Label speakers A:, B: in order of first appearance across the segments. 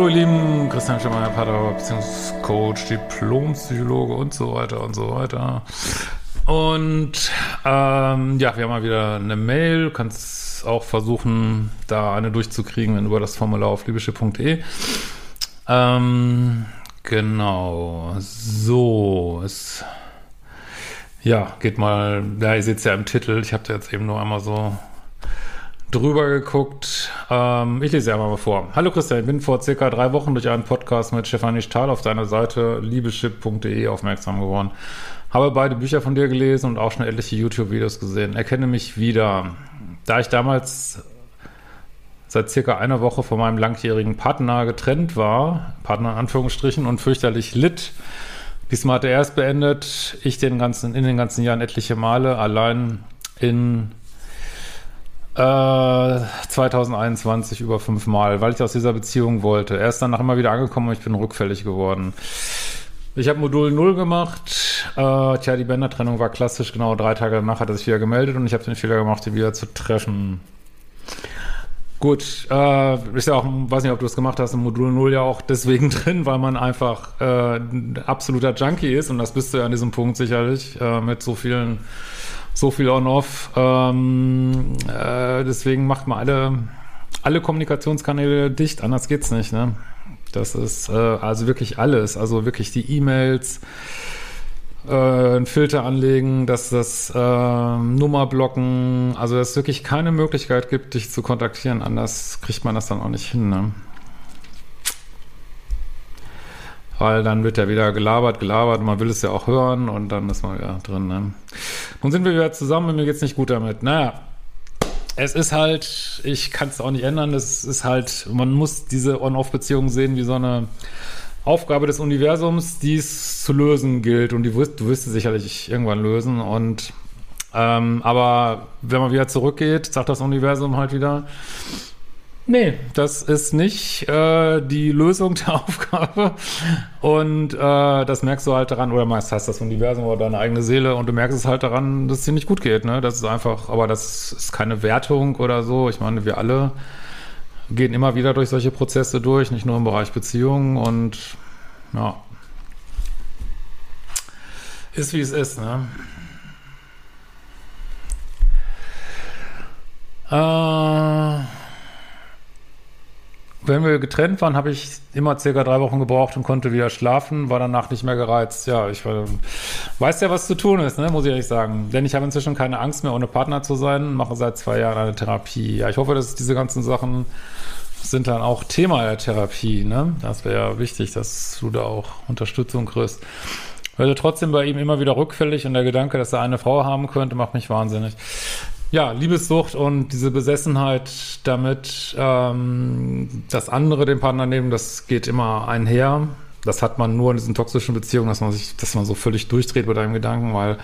A: hallo ihr Lieben, Christian Schemmer, Pater, Beziehungscoach, Diplompsychologe und so weiter und so weiter. Und ähm, ja, wir haben mal wieder eine Mail. Du kannst auch versuchen, da eine durchzukriegen, wenn über das Formular auf liebeschiff.de. Ähm, genau. So, es ja, geht mal, ja, ihr seht es ja im Titel. Ich habe da jetzt eben nur einmal so drüber geguckt. Ähm, ich lese ja mal vor. Hallo Christian, ich bin vor circa drei Wochen durch einen Podcast mit Stefanie Stahl auf deiner Seite liebeschip.de aufmerksam geworden. Habe beide Bücher von dir gelesen und auch schon etliche YouTube-Videos gesehen. Erkenne mich wieder. Da ich damals seit circa einer Woche von meinem langjährigen Partner getrennt war, Partner in Anführungsstrichen, und fürchterlich litt, diesmal hat er es beendet, ich den ganzen, in den ganzen Jahren etliche Male allein in 2021 äh, über fünfmal, weil ich aus dieser Beziehung wollte. Er ist danach immer wieder angekommen und ich bin rückfällig geworden. Ich habe Modul 0 gemacht. Äh, tja, die Bändertrennung war klassisch. Genau drei Tage danach hat er sich wieder gemeldet und ich habe den Fehler gemacht, ihn wieder zu treffen. Gut, äh, ist ja auch, weiß nicht, ob du es gemacht hast, im Modul 0 ja auch deswegen drin, weil man einfach äh, ein absoluter Junkie ist und das bist du ja an diesem Punkt sicherlich äh, mit so vielen so viel on-off. Ähm, äh, deswegen macht man alle, alle Kommunikationskanäle dicht, anders geht's nicht. Ne? Das ist äh, also wirklich alles, also wirklich die E-Mails, äh, einen Filter anlegen, dass das äh, Nummer blocken, also dass es wirklich keine Möglichkeit gibt, dich zu kontaktieren. Anders kriegt man das dann auch nicht hin. Ne? Weil dann wird ja wieder gelabert, gelabert, man will es ja auch hören und dann ist man wieder drin. Ne? Nun sind wir wieder zusammen und mir geht's nicht gut damit. Naja, es ist halt, ich kann es auch nicht ändern, es ist halt, man muss diese On-Off-Beziehung sehen wie so eine Aufgabe des Universums, die es zu lösen gilt und die wirst, du wirst sie sicherlich irgendwann lösen und ähm, aber wenn man wieder zurückgeht, sagt das Universum halt wieder, Nee, das ist nicht äh, die Lösung der Aufgabe. Und äh, das merkst du halt daran, oder meist heißt das Universum oder deine eigene Seele und du merkst es halt daran, dass es dir nicht gut geht. Ne? Das ist einfach, aber das ist keine Wertung oder so. Ich meine, wir alle gehen immer wieder durch solche Prozesse durch, nicht nur im Bereich Beziehungen und ja. Ist wie es ist, ne? Äh wenn wir getrennt waren, habe ich immer circa drei Wochen gebraucht und konnte wieder schlafen, war danach nicht mehr gereizt. Ja, ich war, weiß ja, was zu tun ist, ne, muss ich ehrlich sagen. Denn ich habe inzwischen keine Angst mehr, ohne Partner zu sein, mache seit zwei Jahren eine Therapie. Ja, ich hoffe, dass diese ganzen Sachen sind dann auch Thema der Therapie, ne? Das wäre ja wichtig, dass du da auch Unterstützung kriegst. Also trotzdem bei ihm immer wieder rückfällig und der Gedanke, dass er eine Frau haben könnte, macht mich wahnsinnig. Ja, Liebessucht und diese Besessenheit damit, ähm, das andere den Partner nehmen, das geht immer einher. Das hat man nur in diesen toxischen Beziehungen, dass man sich, dass man so völlig durchdreht mit einem Gedanken, weil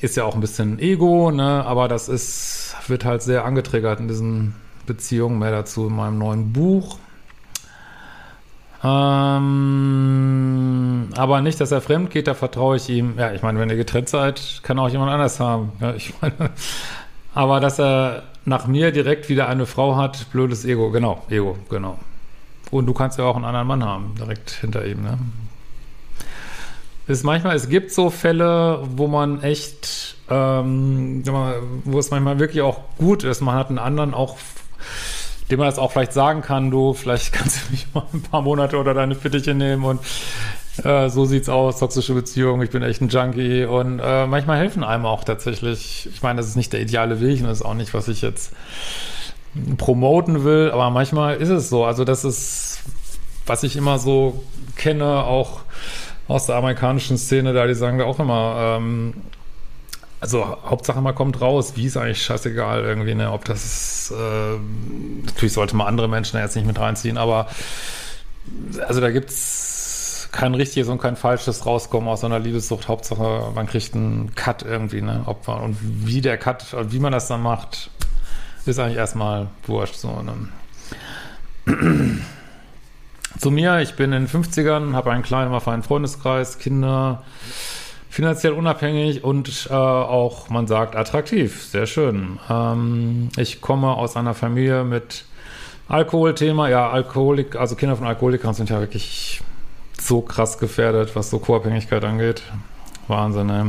A: ist ja auch ein bisschen Ego, ne? Aber das ist, wird halt sehr angetriggert in diesen Beziehungen. Mehr dazu in meinem neuen Buch. Ähm, aber nicht, dass er fremd geht, da vertraue ich ihm. Ja, ich meine, wenn ihr getrennt seid, kann auch jemand anders haben. Ja, ich meine, aber dass er nach mir direkt wieder eine Frau hat, blödes Ego. Genau, Ego, genau. Und du kannst ja auch einen anderen Mann haben, direkt hinter ihm, ne? Ist manchmal, es gibt so Fälle, wo man echt, ähm, wo es manchmal wirklich auch gut ist. Man hat einen anderen auch dem man das auch vielleicht sagen kann, du, vielleicht kannst du mich mal ein paar Monate oder deine Fittiche nehmen und äh, so sieht's aus, toxische Beziehung, ich bin echt ein Junkie und äh, manchmal helfen einem auch tatsächlich, ich meine, das ist nicht der ideale Weg und das ist auch nicht, was ich jetzt promoten will, aber manchmal ist es so, also das ist, was ich immer so kenne, auch aus der amerikanischen Szene da, die sagen da auch immer, ähm, also Hauptsache man kommt raus, wie ist eigentlich scheißegal irgendwie, ne? Ob das äh, natürlich sollte man andere Menschen jetzt nicht mit reinziehen, aber also da gibt's kein richtiges und kein falsches Rauskommen aus so einer Liebessucht. Hauptsache, man kriegt einen Cut irgendwie, ne? Ob man, und wie der Cut, wie man das dann macht, ist eigentlich erstmal wurscht. So, ne? Zu mir, ich bin in den 50ern, habe einen kleinen, feinen Freundeskreis, Kinder, finanziell unabhängig und äh, auch, man sagt, attraktiv. Sehr schön. Ähm, ich komme aus einer Familie mit Alkoholthema. Ja, Alkoholik, also Kinder von Alkoholikern sind ja wirklich so krass gefährdet, was so Co-Abhängigkeit angeht. Wahnsinn, ey.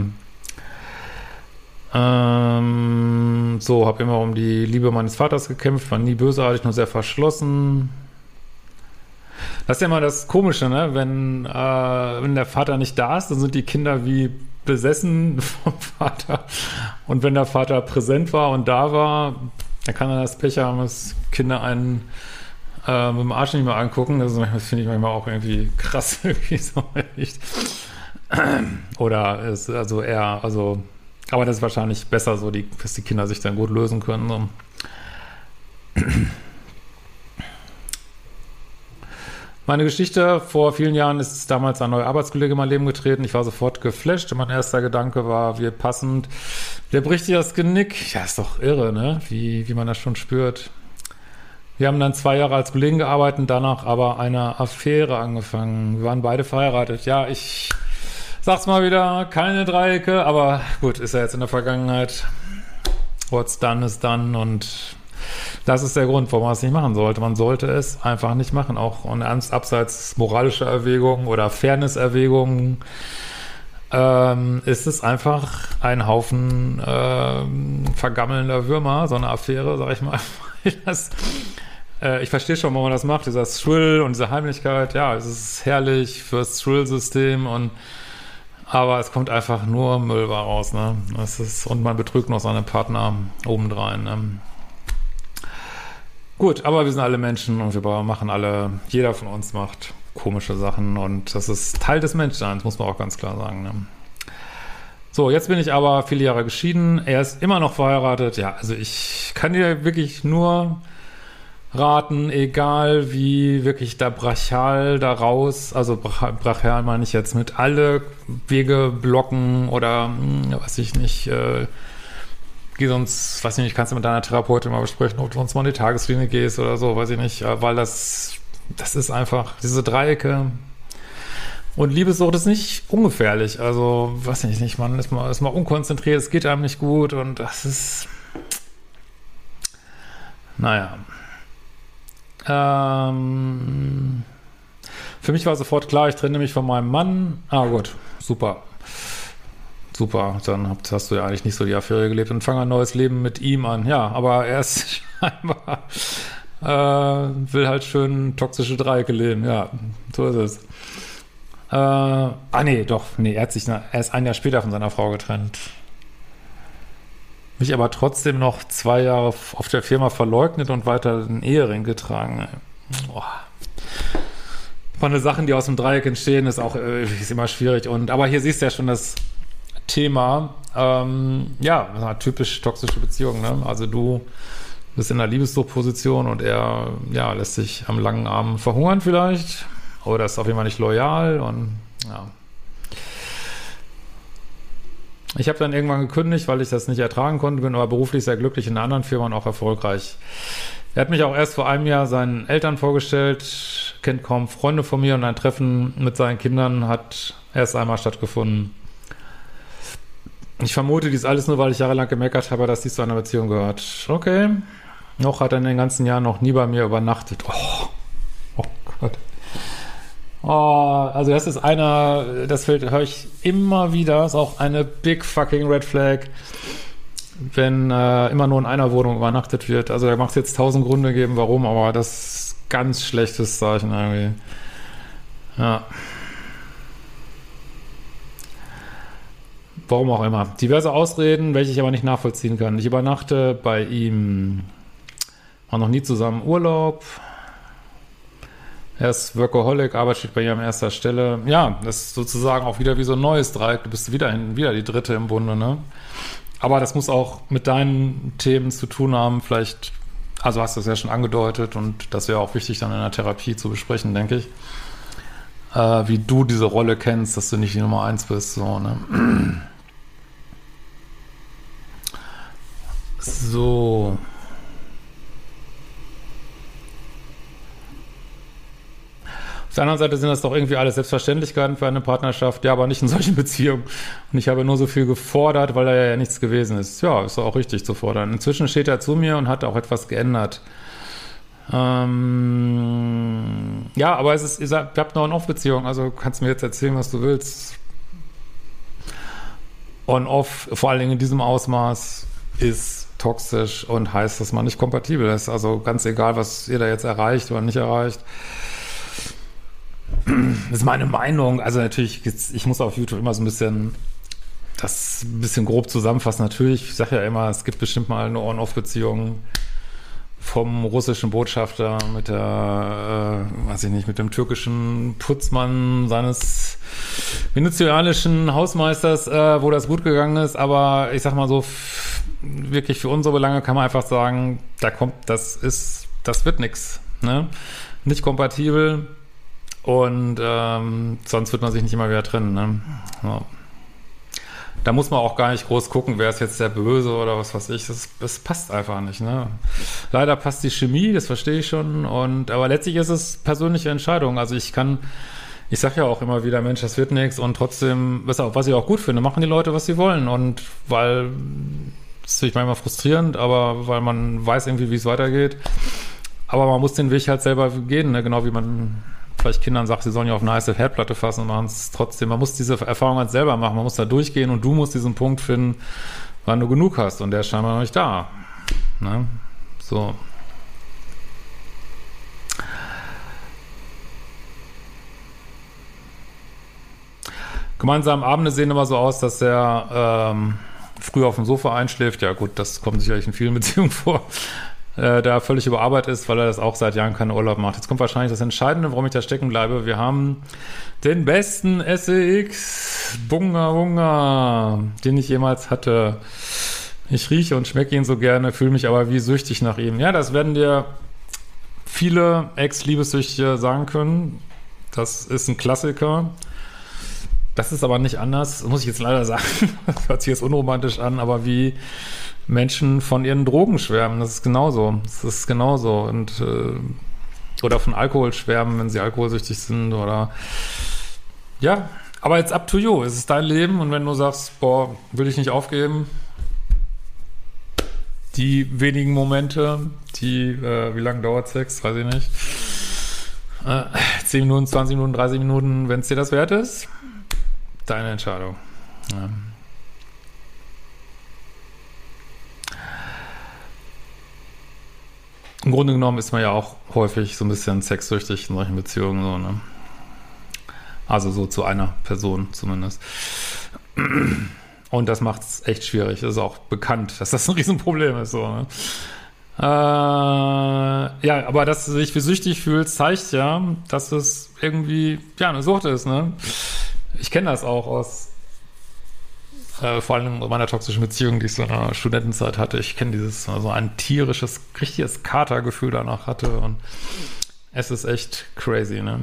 A: Ähm, so, habe immer um die Liebe meines Vaters gekämpft, war nie bösartig, nur sehr verschlossen. Das ist ja immer das Komische, ne? Wenn, äh, wenn der Vater nicht da ist, dann sind die Kinder wie besessen vom Vater. Und wenn der Vater präsent war und da war, dann kann er das Pech haben, dass Kinder einen äh, mit dem Arsch nicht mehr angucken. Das, das finde ich manchmal auch irgendwie krass, irgendwie so. Oder ist also eher, also, aber das ist wahrscheinlich besser so, die, dass die Kinder sich dann gut lösen können. So. Meine Geschichte vor vielen Jahren ist damals ein neuer Arbeitskollege in mein Leben getreten. Ich war sofort geflasht. Mein erster Gedanke war, wie passend. Der bricht dir das Genick. Ja, ist doch irre, ne? Wie, wie man das schon spürt. Wir haben dann zwei Jahre als Kollegen gearbeitet, danach aber eine Affäre angefangen. Wir waren beide verheiratet. Ja, ich sag's mal wieder, keine Dreiecke, aber gut, ist ja jetzt in der Vergangenheit. What's done is done und das ist der Grund, warum man es nicht machen sollte. Man sollte es einfach nicht machen, auch und abseits moralischer Erwägungen oder Fairness-Erwägungen. Ähm, ist es einfach ein Haufen ähm, vergammelnder Würmer, so eine Affäre, sag ich mal. das, äh, ich verstehe schon, warum man das macht, dieser Thrill und diese Heimlichkeit. Ja, es ist herrlich fürs Thrill-System und aber es kommt einfach nur Müll raus, ne? Das ist, und man betrügt noch seine Partner obendrein. Ne? Gut, aber wir sind alle Menschen und wir machen alle, jeder von uns macht komische Sachen und das ist Teil des Menschseins, muss man auch ganz klar sagen. Ne? So, jetzt bin ich aber viele Jahre geschieden. Er ist immer noch verheiratet. Ja, also ich kann dir wirklich nur raten, egal wie wirklich da brachial da raus, also brachial meine ich jetzt mit alle Wege blocken oder hm, was ich nicht, äh, geh sonst, weiß ich nicht, kannst du mit deiner Therapeutin mal besprechen, ob du sonst mal in die Tageslinie gehst oder so, weiß ich nicht, weil das, das ist einfach, diese Dreiecke. Und Liebessucht ist nicht ungefährlich, also, weiß ich nicht, man ist mal, ist mal unkonzentriert, es geht einem nicht gut und das ist, naja. Ähm, für mich war sofort klar, ich trenne mich von meinem Mann. Ah, gut, super super, dann hast du ja eigentlich nicht so die Affäre gelebt und fang ein neues Leben mit ihm an. Ja, aber er ist scheinbar, äh, will halt schön toxische Dreiecke leben. Ja, so ist es. Äh, ah, nee, doch, nee, er hat sich, er ist ein Jahr später von seiner Frau getrennt. Mich aber trotzdem noch zwei Jahre auf der Firma verleugnet und weiter den Ehering getragen. Boah von den Sachen, die aus dem Dreieck entstehen, ist auch äh, ist immer schwierig. Und aber hier siehst du ja schon, dass Thema. Ähm, ja, typisch toxische Beziehung. Ne? Also du bist in einer Liebesdruckposition und er ja, lässt sich am langen Arm verhungern vielleicht. Oder ist auf jeden Fall nicht loyal und ja. Ich habe dann irgendwann gekündigt, weil ich das nicht ertragen konnte, bin aber beruflich sehr glücklich in einer anderen Firma und auch erfolgreich. Er hat mich auch erst vor einem Jahr seinen Eltern vorgestellt, kennt kaum Freunde von mir und ein Treffen mit seinen Kindern hat erst einmal stattgefunden. Ich vermute dies alles nur, weil ich jahrelang gemeckert habe, dass dies zu einer Beziehung gehört. Okay. Noch hat er in den ganzen Jahren noch nie bei mir übernachtet. Oh, oh Gott. Oh, also das ist einer, das höre ich immer wieder, ist auch eine big fucking Red Flag, wenn äh, immer nur in einer Wohnung übernachtet wird. Also da macht es jetzt tausend Gründe geben, warum, aber das ist ganz schlechtes Zeichen irgendwie. Ja. Warum auch immer. Diverse Ausreden, welche ich aber nicht nachvollziehen kann. Ich übernachte bei ihm, war noch nie zusammen Urlaub. Er ist Workaholic, Arbeit steht bei ihr an erster Stelle. Ja, das ist sozusagen auch wieder wie so ein neues Dreieck. Du bist wieder, wieder die Dritte im Bunde, ne? Aber das muss auch mit deinen Themen zu tun haben. Vielleicht, also hast du es ja schon angedeutet und das wäre auch wichtig dann in der Therapie zu besprechen, denke ich. Äh, wie du diese Rolle kennst, dass du nicht die Nummer eins bist, so, ne? So. Auf der anderen Seite sind das doch irgendwie alles Selbstverständlichkeiten für eine Partnerschaft, ja, aber nicht in solchen Beziehungen. Und ich habe nur so viel gefordert, weil da ja nichts gewesen ist. Ja, ist auch richtig zu fordern. Inzwischen steht er zu mir und hat auch etwas geändert. Ähm, ja, aber es ist, ihr habt eine Off-Beziehung, also kannst du mir jetzt erzählen, was du willst. On-Off, vor allen Dingen in diesem Ausmaß, ist toxisch und heißt, dass man nicht kompatibel ist. Also ganz egal, was ihr da jetzt erreicht oder nicht erreicht. Das ist meine Meinung. Also natürlich, ich muss auf YouTube immer so ein bisschen das ein bisschen grob zusammenfassen. Natürlich, ich sage ja immer, es gibt bestimmt mal eine On-Off-Beziehung vom russischen Botschafter mit der, äh, weiß ich nicht, mit dem türkischen Putzmann seines venezianischen Hausmeisters, äh, wo das gut gegangen ist. Aber ich sag mal so, wirklich für unsere Belange kann man einfach sagen, da kommt, das ist, das wird nichts. Ne? Nicht kompatibel und ähm, sonst wird man sich nicht immer wieder trennen. Ne? Ja. Da muss man auch gar nicht groß gucken, wer ist jetzt der Böse oder was weiß ich. Das, das passt einfach nicht. Ne? Leider passt die Chemie, das verstehe ich schon. Und aber letztlich ist es persönliche Entscheidung. Also ich kann, ich sage ja auch immer wieder, Mensch, das wird nichts. Und trotzdem, was, was ich auch gut finde, machen die Leute, was sie wollen. Und weil ist manchmal frustrierend, aber weil man weiß irgendwie, wie es weitergeht. Aber man muss den Weg halt selber gehen, ne? genau wie man vielleicht Kindern sagt, sie sollen ja auf eine heiße Herdplatte fassen und machen es trotzdem. Man muss diese Erfahrung halt selber machen, man muss da durchgehen und du musst diesen Punkt finden, wann du genug hast und der ist scheinbar noch nicht da. Ne? So. Gemeinsame Abende sehen immer so aus, dass er ähm, früh auf dem Sofa einschläft. Ja gut, das kommt sicherlich in vielen Beziehungen vor äh, da völlig überarbeitet ist, weil er das auch seit Jahren keinen Urlaub macht. Jetzt kommt wahrscheinlich das Entscheidende, warum ich da stecken bleibe. Wir haben den besten SEX Bunga Bunga, den ich jemals hatte. Ich rieche und schmecke ihn so gerne, fühle mich aber wie süchtig nach ihm. Ja, das werden dir viele Ex-Liebessüchtige sagen können. Das ist ein Klassiker. Das ist aber nicht anders, muss ich jetzt leider sagen. Das hört sich jetzt unromantisch an, aber wie Menschen von ihren Drogen schwärmen. Das ist genauso. Das ist genauso. Und äh, oder von Alkohol schwärmen, wenn sie alkoholsüchtig sind oder ja, aber jetzt up to you. Es ist dein Leben und wenn du sagst, boah, will ich nicht aufgeben, die wenigen Momente, die, äh, wie lange dauert Sex, weiß ich nicht, äh, 10 Minuten, 20 Minuten, 30 Minuten, wenn es dir das wert ist, deine Entscheidung. Ja. Im Grunde genommen ist man ja auch häufig so ein bisschen sexsüchtig in solchen Beziehungen, so, ne? Also so zu einer Person zumindest. Und das macht es echt schwierig. Ist auch bekannt, dass das ein Riesenproblem ist, so, ne? Äh, ja, aber dass du dich wie süchtig fühlst, zeigt ja, dass es irgendwie, ja, eine Sucht ist, ne? Ich kenne das auch aus äh, vor allem in meiner toxischen Beziehung, die ich so in der Studentenzeit hatte. Ich kenne dieses, so also ein tierisches, richtiges Katergefühl danach hatte und es ist echt crazy, ne?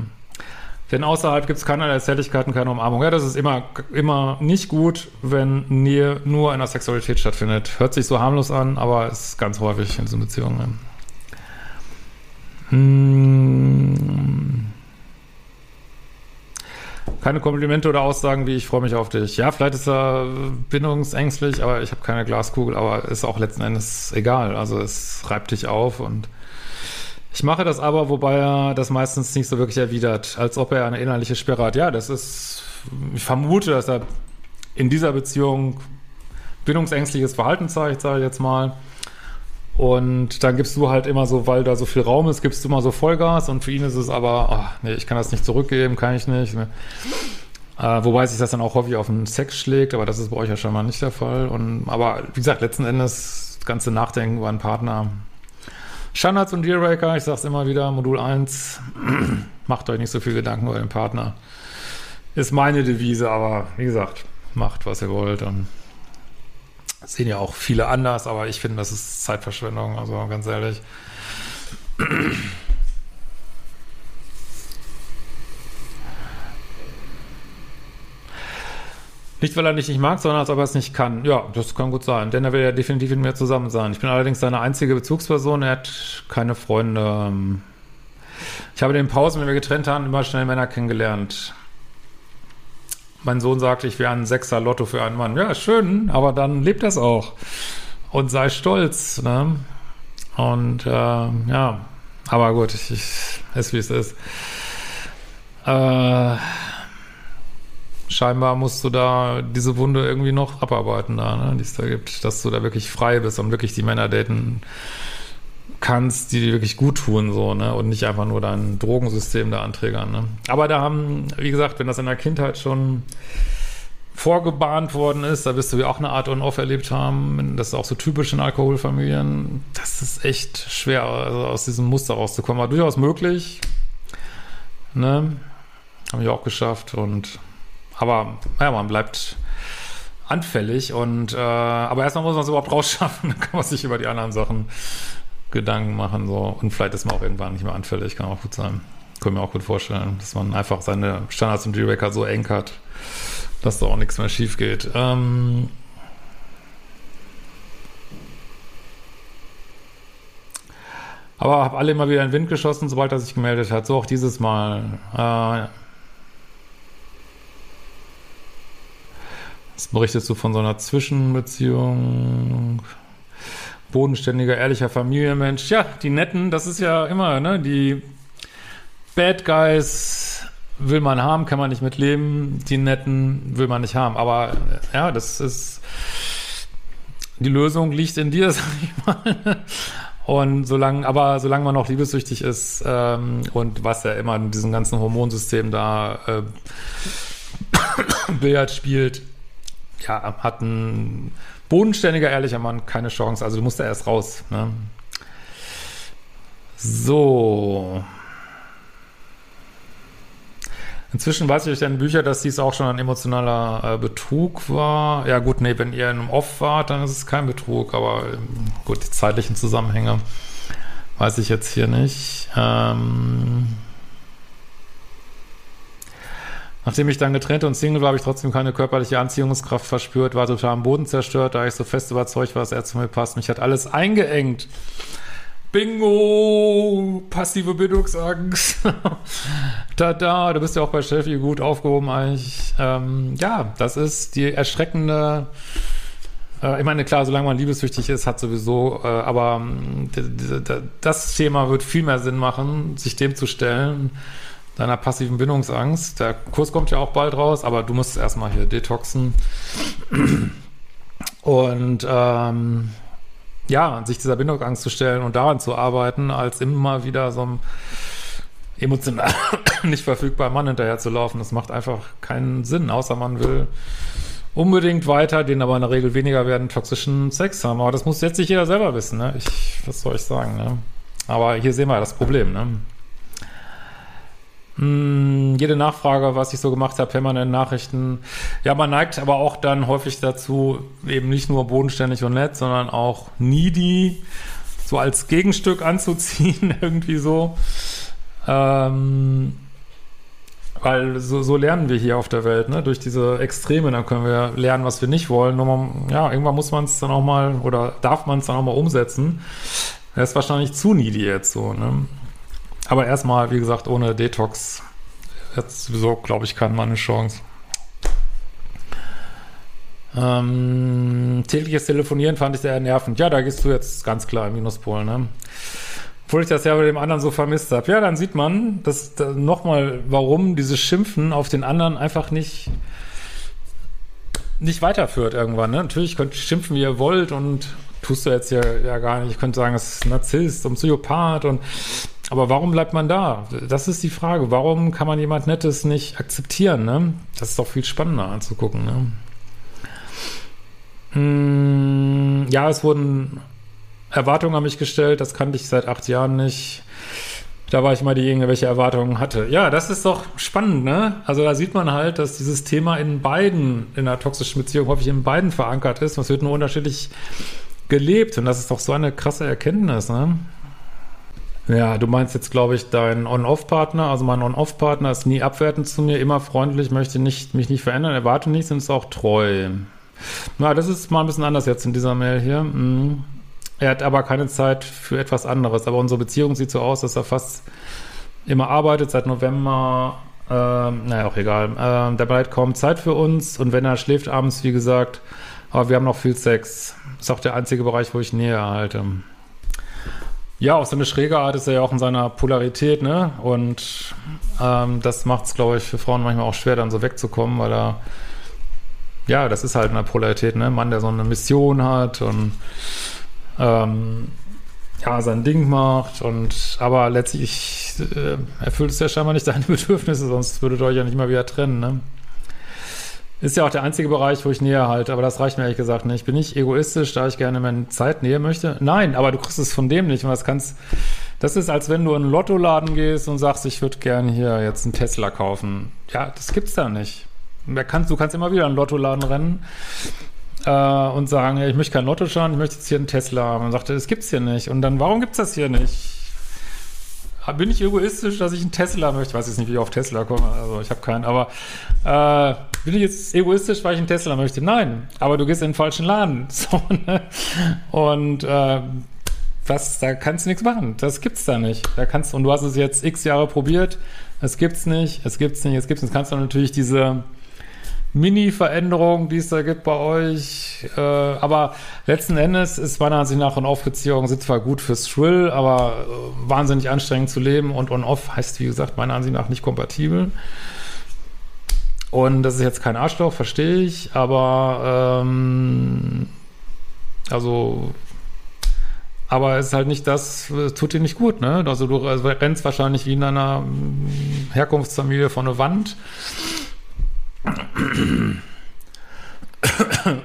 A: Denn außerhalb gibt es keinerlei Zärtlichkeiten, keine Umarmung. Ja, das ist immer, immer nicht gut, wenn Nähe nur in der Sexualität stattfindet. Hört sich so harmlos an, aber ist ganz häufig in diesen Beziehungen. Ne? Hm. Keine Komplimente oder Aussagen wie ich freue mich auf dich. Ja, vielleicht ist er bindungsängstlich, aber ich habe keine Glaskugel, aber ist auch letzten Endes egal. Also es reibt dich auf und ich mache das aber, wobei er das meistens nicht so wirklich erwidert, als ob er eine innerliche Sperre hat. Ja, das ist, ich vermute, dass er in dieser Beziehung bindungsängstliches Verhalten zeigt, sage ich jetzt mal. Und dann gibst du halt immer so, weil da so viel Raum ist, gibst du immer so Vollgas und für ihn ist es aber, ach, nee, ich kann das nicht zurückgeben, kann ich nicht. Ne? Äh, wobei sich das dann auch häufig auf den Sex schlägt, aber das ist bei euch ja schon mal nicht der Fall. Und, aber wie gesagt, letzten Endes das ganze Nachdenken über einen Partner. Standards und Dealbreaker, ich sag's immer wieder, Modul 1, macht euch nicht so viel Gedanken über den Partner. Ist meine Devise, aber wie gesagt, macht, was ihr wollt. Und sehen ja auch viele anders, aber ich finde, das ist Zeitverschwendung, also ganz ehrlich. Nicht, weil er dich nicht mag, sondern als ob er es nicht kann. Ja, das kann gut sein, denn er will ja definitiv mit mir zusammen sein. Ich bin allerdings seine einzige Bezugsperson, er hat keine Freunde. Ich habe den Pausen, wenn wir getrennt haben, immer schnell Männer kennengelernt. Mein Sohn sagte, ich wäre ein Sechser Lotto für einen Mann. Ja, schön, aber dann lebt das auch. Und sei stolz. Ne? Und äh, ja, aber gut, ich, ich ist wie es ist. Äh, scheinbar musst du da diese Wunde irgendwie noch abarbeiten, da, ne, die es da gibt, dass du da wirklich frei bist und wirklich die Männer daten kannst, die dir wirklich gut tun, so, ne, und nicht einfach nur dein Drogensystem da anträgern, ne. Aber da haben, wie gesagt, wenn das in der Kindheit schon vorgebahnt worden ist, da wirst du ja auch eine Art On-Off erlebt haben, das ist auch so typisch in Alkoholfamilien, das ist echt schwer, also aus diesem Muster rauszukommen, war durchaus möglich, ne, habe ich auch geschafft und aber ja, man bleibt anfällig und äh, aber erstmal muss man es überhaupt rausschaffen, dann kann man sich über die anderen Sachen Gedanken machen so und vielleicht ist man auch irgendwann nicht mehr anfällig, kann auch gut sein. Können mir auch gut vorstellen, dass man einfach seine Standards im D-Record so eng hat, dass da auch nichts mehr schief geht. Ähm, aber habe alle immer wieder in den Wind geschossen, sobald er sich gemeldet hat. So auch dieses Mal. Äh, Was berichtest du von so einer Zwischenbeziehung? Bodenständiger, ehrlicher Familienmensch. Ja, die Netten, das ist ja immer, ne? Die Bad Guys will man haben, kann man nicht mitleben. Die Netten will man nicht haben. Aber ja, das ist. Die Lösung liegt in dir, sag ich mal. Und solange, aber solange man noch liebessüchtig ist ähm, und was ja immer in diesem ganzen Hormonsystem da äh, Billard spielt, ja, hat ein bodenständiger, ehrlicher Mann keine Chance. Also du musst da erst raus. Ne? So. Inzwischen weiß ich durch deine Bücher, dass dies auch schon ein emotionaler äh, Betrug war. Ja gut, nee, wenn ihr in einem Off wart, dann ist es kein Betrug, aber ähm, gut, die zeitlichen Zusammenhänge weiß ich jetzt hier nicht. Ähm Nachdem ich dann getrennt und Single war, habe ich trotzdem keine körperliche Anziehungskraft verspürt, war total am Boden zerstört, da ich so fest überzeugt war, dass er zu mir passt. Mich hat alles eingeengt. Bingo! Passive Bindungsangst. Tada, du bist ja auch bei Steffi gut aufgehoben eigentlich. Ähm, ja, das ist die erschreckende äh, ich meine, klar, solange man liebessüchtig ist, hat sowieso, äh, aber äh, das Thema wird viel mehr Sinn machen, sich dem zu stellen deiner passiven Bindungsangst. Der Kurs kommt ja auch bald raus, aber du musst erstmal hier detoxen. Und ähm, ja, sich dieser Bindungsangst zu stellen und daran zu arbeiten, als immer wieder so ein emotional nicht verfügbarer Mann hinterher zu laufen. Das macht einfach keinen Sinn, außer man will unbedingt weiter, den aber in der Regel weniger werden, toxischen Sex haben. Aber das muss jetzt nicht jeder selber wissen, ne? Ich, was soll ich sagen, ne? Aber hier sehen wir das Problem, ne? Hm, jede Nachfrage, was ich so gemacht habe, permanent Nachrichten. Ja, man neigt aber auch dann häufig dazu, eben nicht nur bodenständig und nett, sondern auch needy, so als Gegenstück anzuziehen, irgendwie so. Ähm, weil so, so lernen wir hier auf der Welt, ne? Durch diese Extreme, dann können wir lernen, was wir nicht wollen. Nur man, ja, irgendwann muss man es dann auch mal oder darf man es dann auch mal umsetzen. Er ist wahrscheinlich zu needy jetzt so, ne? Aber erstmal, wie gesagt, ohne Detox jetzt sowieso, glaube ich, kann man eine Chance. Ähm, tägliches Telefonieren fand ich sehr nervend. Ja, da gehst du jetzt ganz klar im Minuspol, ne? Obwohl ich das ja bei dem anderen so vermisst habe. Ja, dann sieht man, dass da nochmal, warum dieses Schimpfen auf den anderen einfach nicht nicht weiterführt irgendwann. Ne? Natürlich könnt ihr schimpfen, wie ihr wollt und tust du jetzt ja, ja gar nicht. Ich könnte sagen, es ist Narzisst und Psychopath und aber warum bleibt man da? Das ist die Frage. Warum kann man jemand Nettes nicht akzeptieren? Ne? Das ist doch viel spannender anzugucken. Ne? Hm, ja, es wurden Erwartungen an mich gestellt. Das kannte ich seit acht Jahren nicht. da war ich mal diejenige, welche Erwartungen hatte. Ja, das ist doch spannend, ne? Also da sieht man halt, dass dieses Thema in beiden, in einer toxischen Beziehung häufig in beiden verankert ist. Und es wird nur unterschiedlich gelebt. Und das ist doch so eine krasse Erkenntnis, ne? Ja, du meinst jetzt, glaube ich, dein On-Off-Partner. Also mein On-Off-Partner ist nie abwertend zu mir, immer freundlich, möchte nicht, mich nicht verändern, erwarte nichts und ist auch treu. Na, das ist mal ein bisschen anders jetzt in dieser Mail hier. Mhm. Er hat aber keine Zeit für etwas anderes. Aber unsere Beziehung sieht so aus, dass er fast immer arbeitet, seit November. Ähm, naja, auch egal. Ähm, der bleibt kaum Zeit für uns. Und wenn er schläft abends, wie gesagt, aber wir haben noch viel Sex. Ist auch der einzige Bereich, wo ich Nähe erhalte. Ja, auch so eine schräge Art ist er ja auch in seiner Polarität, ne? Und ähm, das macht es, glaube ich, für Frauen manchmal auch schwer, dann so wegzukommen, weil er, ja, das ist halt eine Polarität, ne? Mann, der so eine Mission hat und ähm, ja, sein Ding macht und aber letztlich äh, erfüllt es ja scheinbar nicht seine Bedürfnisse, sonst würdet ihr euch ja nicht mal wieder trennen, ne? Ist ja auch der einzige Bereich, wo ich näher halte, aber das reicht mir ehrlich gesagt nicht. Bin ich egoistisch, da ich gerne meine Zeit näher möchte? Nein, aber du kriegst es von dem nicht und das kannst, das ist, als wenn du in einen Lottoladen gehst und sagst, ich würde gerne hier jetzt einen Tesla kaufen. Ja, das gibt's da nicht. Du kannst, du kannst immer wieder in einen Lottoladen rennen äh, und sagen, ich möchte kein Lotto schauen, ich möchte jetzt hier einen Tesla. Und man sagte, das gibt's hier nicht. Und dann, warum gibt's das hier nicht? Bin ich egoistisch, dass ich einen Tesla möchte? Ich weiß jetzt nicht, wie ich auf Tesla komme. Also ich habe keinen, aber äh, bin ich jetzt egoistisch, weil ich einen Tesla möchte? Nein, aber du gehst in den falschen Laden. So, ne? Und äh, was, da kannst du nichts machen. Das gibt's da nicht. Da kannst und du hast es jetzt x Jahre probiert. Es gibt's nicht. Es gibt's nicht. Es gibt's nicht. Kannst du natürlich diese Mini-Veränderung, die es da gibt bei euch. Äh, aber letzten Endes ist meiner Ansicht nach On-Off-Beziehung sind zwar gut fürs Thrill, aber äh, wahnsinnig anstrengend zu leben und On-Off heißt, wie gesagt, meiner Ansicht nach nicht kompatibel. Und das ist jetzt kein Arschloch, verstehe ich, aber ähm, also aber es ist halt nicht das, tut dir nicht gut, ne? Also du also rennst wahrscheinlich wie in einer Herkunftsfamilie von einer Wand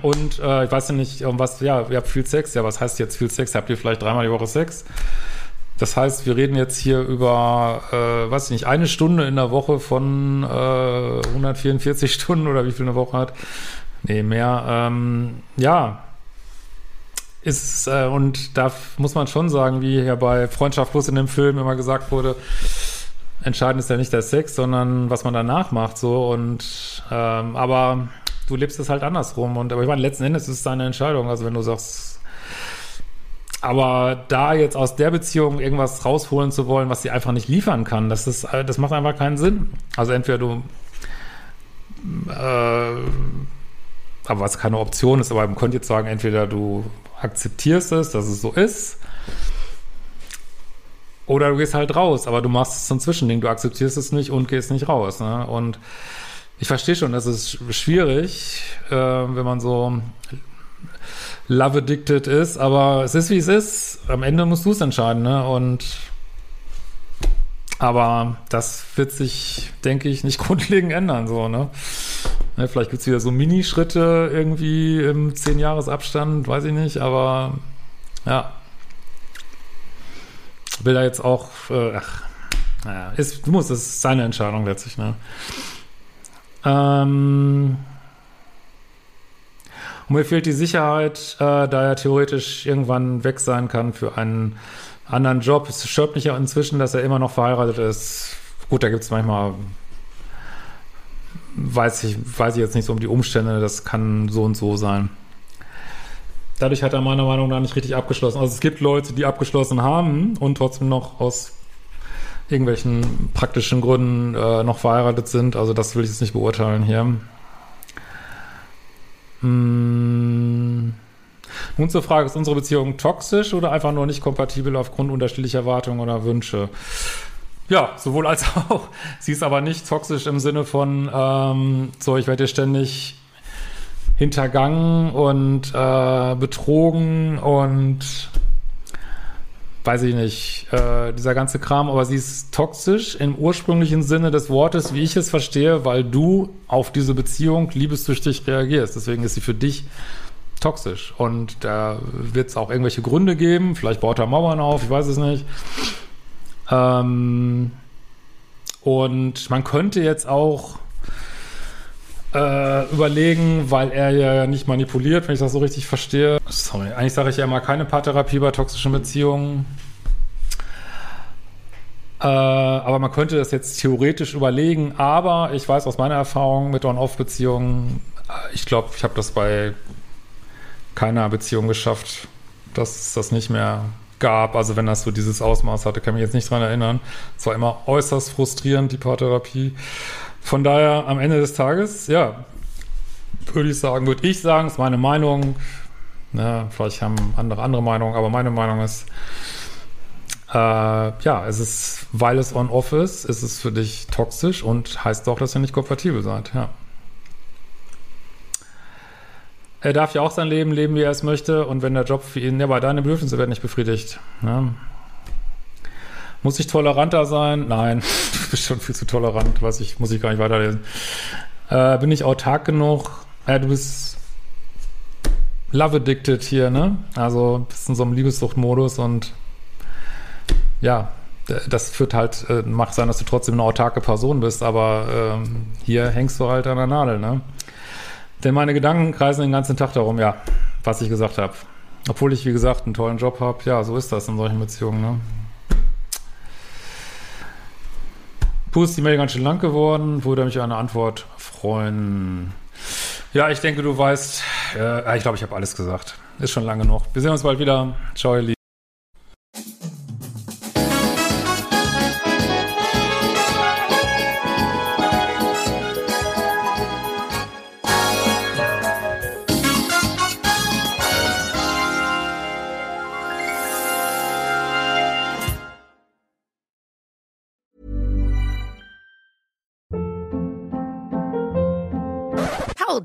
A: und äh, ich weiß ja nicht, was, ja, ihr habt viel Sex. Ja, was heißt jetzt viel Sex? Habt ihr vielleicht dreimal die Woche Sex? Das heißt, wir reden jetzt hier über, äh, weiß ich nicht, eine Stunde in der Woche von äh, 144 Stunden oder wie viel eine Woche hat. Nee, mehr. Ähm, ja. Ist, äh, und da muss man schon sagen, wie ja bei Freundschaft Plus in dem Film immer gesagt wurde, entscheidend ist ja nicht der Sex, sondern was man danach macht, so. Und ähm, aber du lebst es halt andersrum. Und aber ich meine, letzten Endes ist es deine Entscheidung, also wenn du sagst, aber da jetzt aus der Beziehung irgendwas rausholen zu wollen, was sie einfach nicht liefern kann, das ist, das macht einfach keinen Sinn. Also entweder du äh, aber was keine Option ist, aber man könnte jetzt sagen, entweder du akzeptierst es, dass es so ist, oder du gehst halt raus, aber du machst es zum Zwischending, du akzeptierst es nicht und gehst nicht raus. Ne? Und ich verstehe schon, das ist schwierig, äh, wenn man so love addicted ist, aber es ist wie es ist. Am Ende musst du es entscheiden, ne? Und aber das wird sich, denke ich, nicht grundlegend ändern, so, ne? ne vielleicht gibt es wieder so Minischritte irgendwie im Zehn-Jahres-Abstand, weiß ich nicht, aber ja will da jetzt auch, äh, ach, naja, ist, muss, es ist seine Entscheidung letztlich, ne? Ähm, und mir fehlt die Sicherheit, äh, da er theoretisch irgendwann weg sein kann für einen anderen Job. Es stört mich ja inzwischen, dass er immer noch verheiratet ist. Gut, da gibt es manchmal, weiß ich, weiß ich jetzt nicht so um die Umstände, das kann so und so sein dadurch hat er meiner Meinung nach nicht richtig abgeschlossen. Also es gibt Leute, die abgeschlossen haben und trotzdem noch aus irgendwelchen praktischen Gründen äh, noch verheiratet sind. Also das will ich jetzt nicht beurteilen hier. Hm. Nun zur Frage, ist unsere Beziehung toxisch oder einfach nur nicht kompatibel aufgrund unterschiedlicher Erwartungen oder Wünsche? Ja, sowohl als auch. Sie ist aber nicht toxisch im Sinne von, ähm, so, ich werde dir ständig hintergangen und äh, betrogen und weiß ich nicht, äh, dieser ganze Kram, aber sie ist toxisch im ursprünglichen Sinne des Wortes, wie ich es verstehe, weil du auf diese Beziehung liebessüchtig reagierst. Deswegen ist sie für dich toxisch. Und da wird es auch irgendwelche Gründe geben, vielleicht baut er Mauern auf, ich weiß es nicht. Ähm, und man könnte jetzt auch äh, überlegen, weil er ja nicht manipuliert, wenn ich das so richtig verstehe. Sorry, eigentlich sage ich ja immer keine Paartherapie bei toxischen Beziehungen. Äh, aber man könnte das jetzt theoretisch überlegen. Aber ich weiß aus meiner Erfahrung mit On-Off-Beziehungen, äh, ich glaube, ich habe das bei keiner Beziehung geschafft, dass es das nicht mehr gab. Also wenn das so dieses Ausmaß hatte, kann mich jetzt nicht dran erinnern. Es war immer äußerst frustrierend, die Paartherapie. Von daher am Ende des Tages, ja, würde ich sagen, würde ich sagen, ist meine Meinung. Ne, vielleicht haben andere andere Meinungen, aber meine Meinung ist, äh, ja, es ist, weil es on-off ist, ist es für dich toxisch und heißt doch, dass ihr nicht kompatibel seid, ja. Er darf ja auch sein Leben leben, wie er es möchte. Und wenn der Job für ihn, ja, aber deine Bedürfnisse werden nicht befriedigt. Ne? Muss ich toleranter sein? Nein, du bist schon viel zu tolerant, weiß ich, muss ich gar nicht weiterlesen. Äh, bin ich autark genug? Äh, du bist love addicted hier, ne? Also bist in so einem Liebessuchtmodus und ja, das führt halt, äh, macht sein, dass du trotzdem eine autarke Person bist, aber ähm, hier hängst du halt an der Nadel, ne? Denn meine Gedanken kreisen den ganzen Tag darum, ja, was ich gesagt habe. Obwohl ich, wie gesagt, einen tollen Job habe. Ja, so ist das in solchen Beziehungen, ne? Puh, ist die Mail ganz schön lang geworden. Würde mich eine Antwort freuen. Ja, ich denke, du weißt, äh, ich glaube, ich habe alles gesagt. Ist schon lange noch. Wir sehen uns bald wieder. Ciao, ihr Lieben.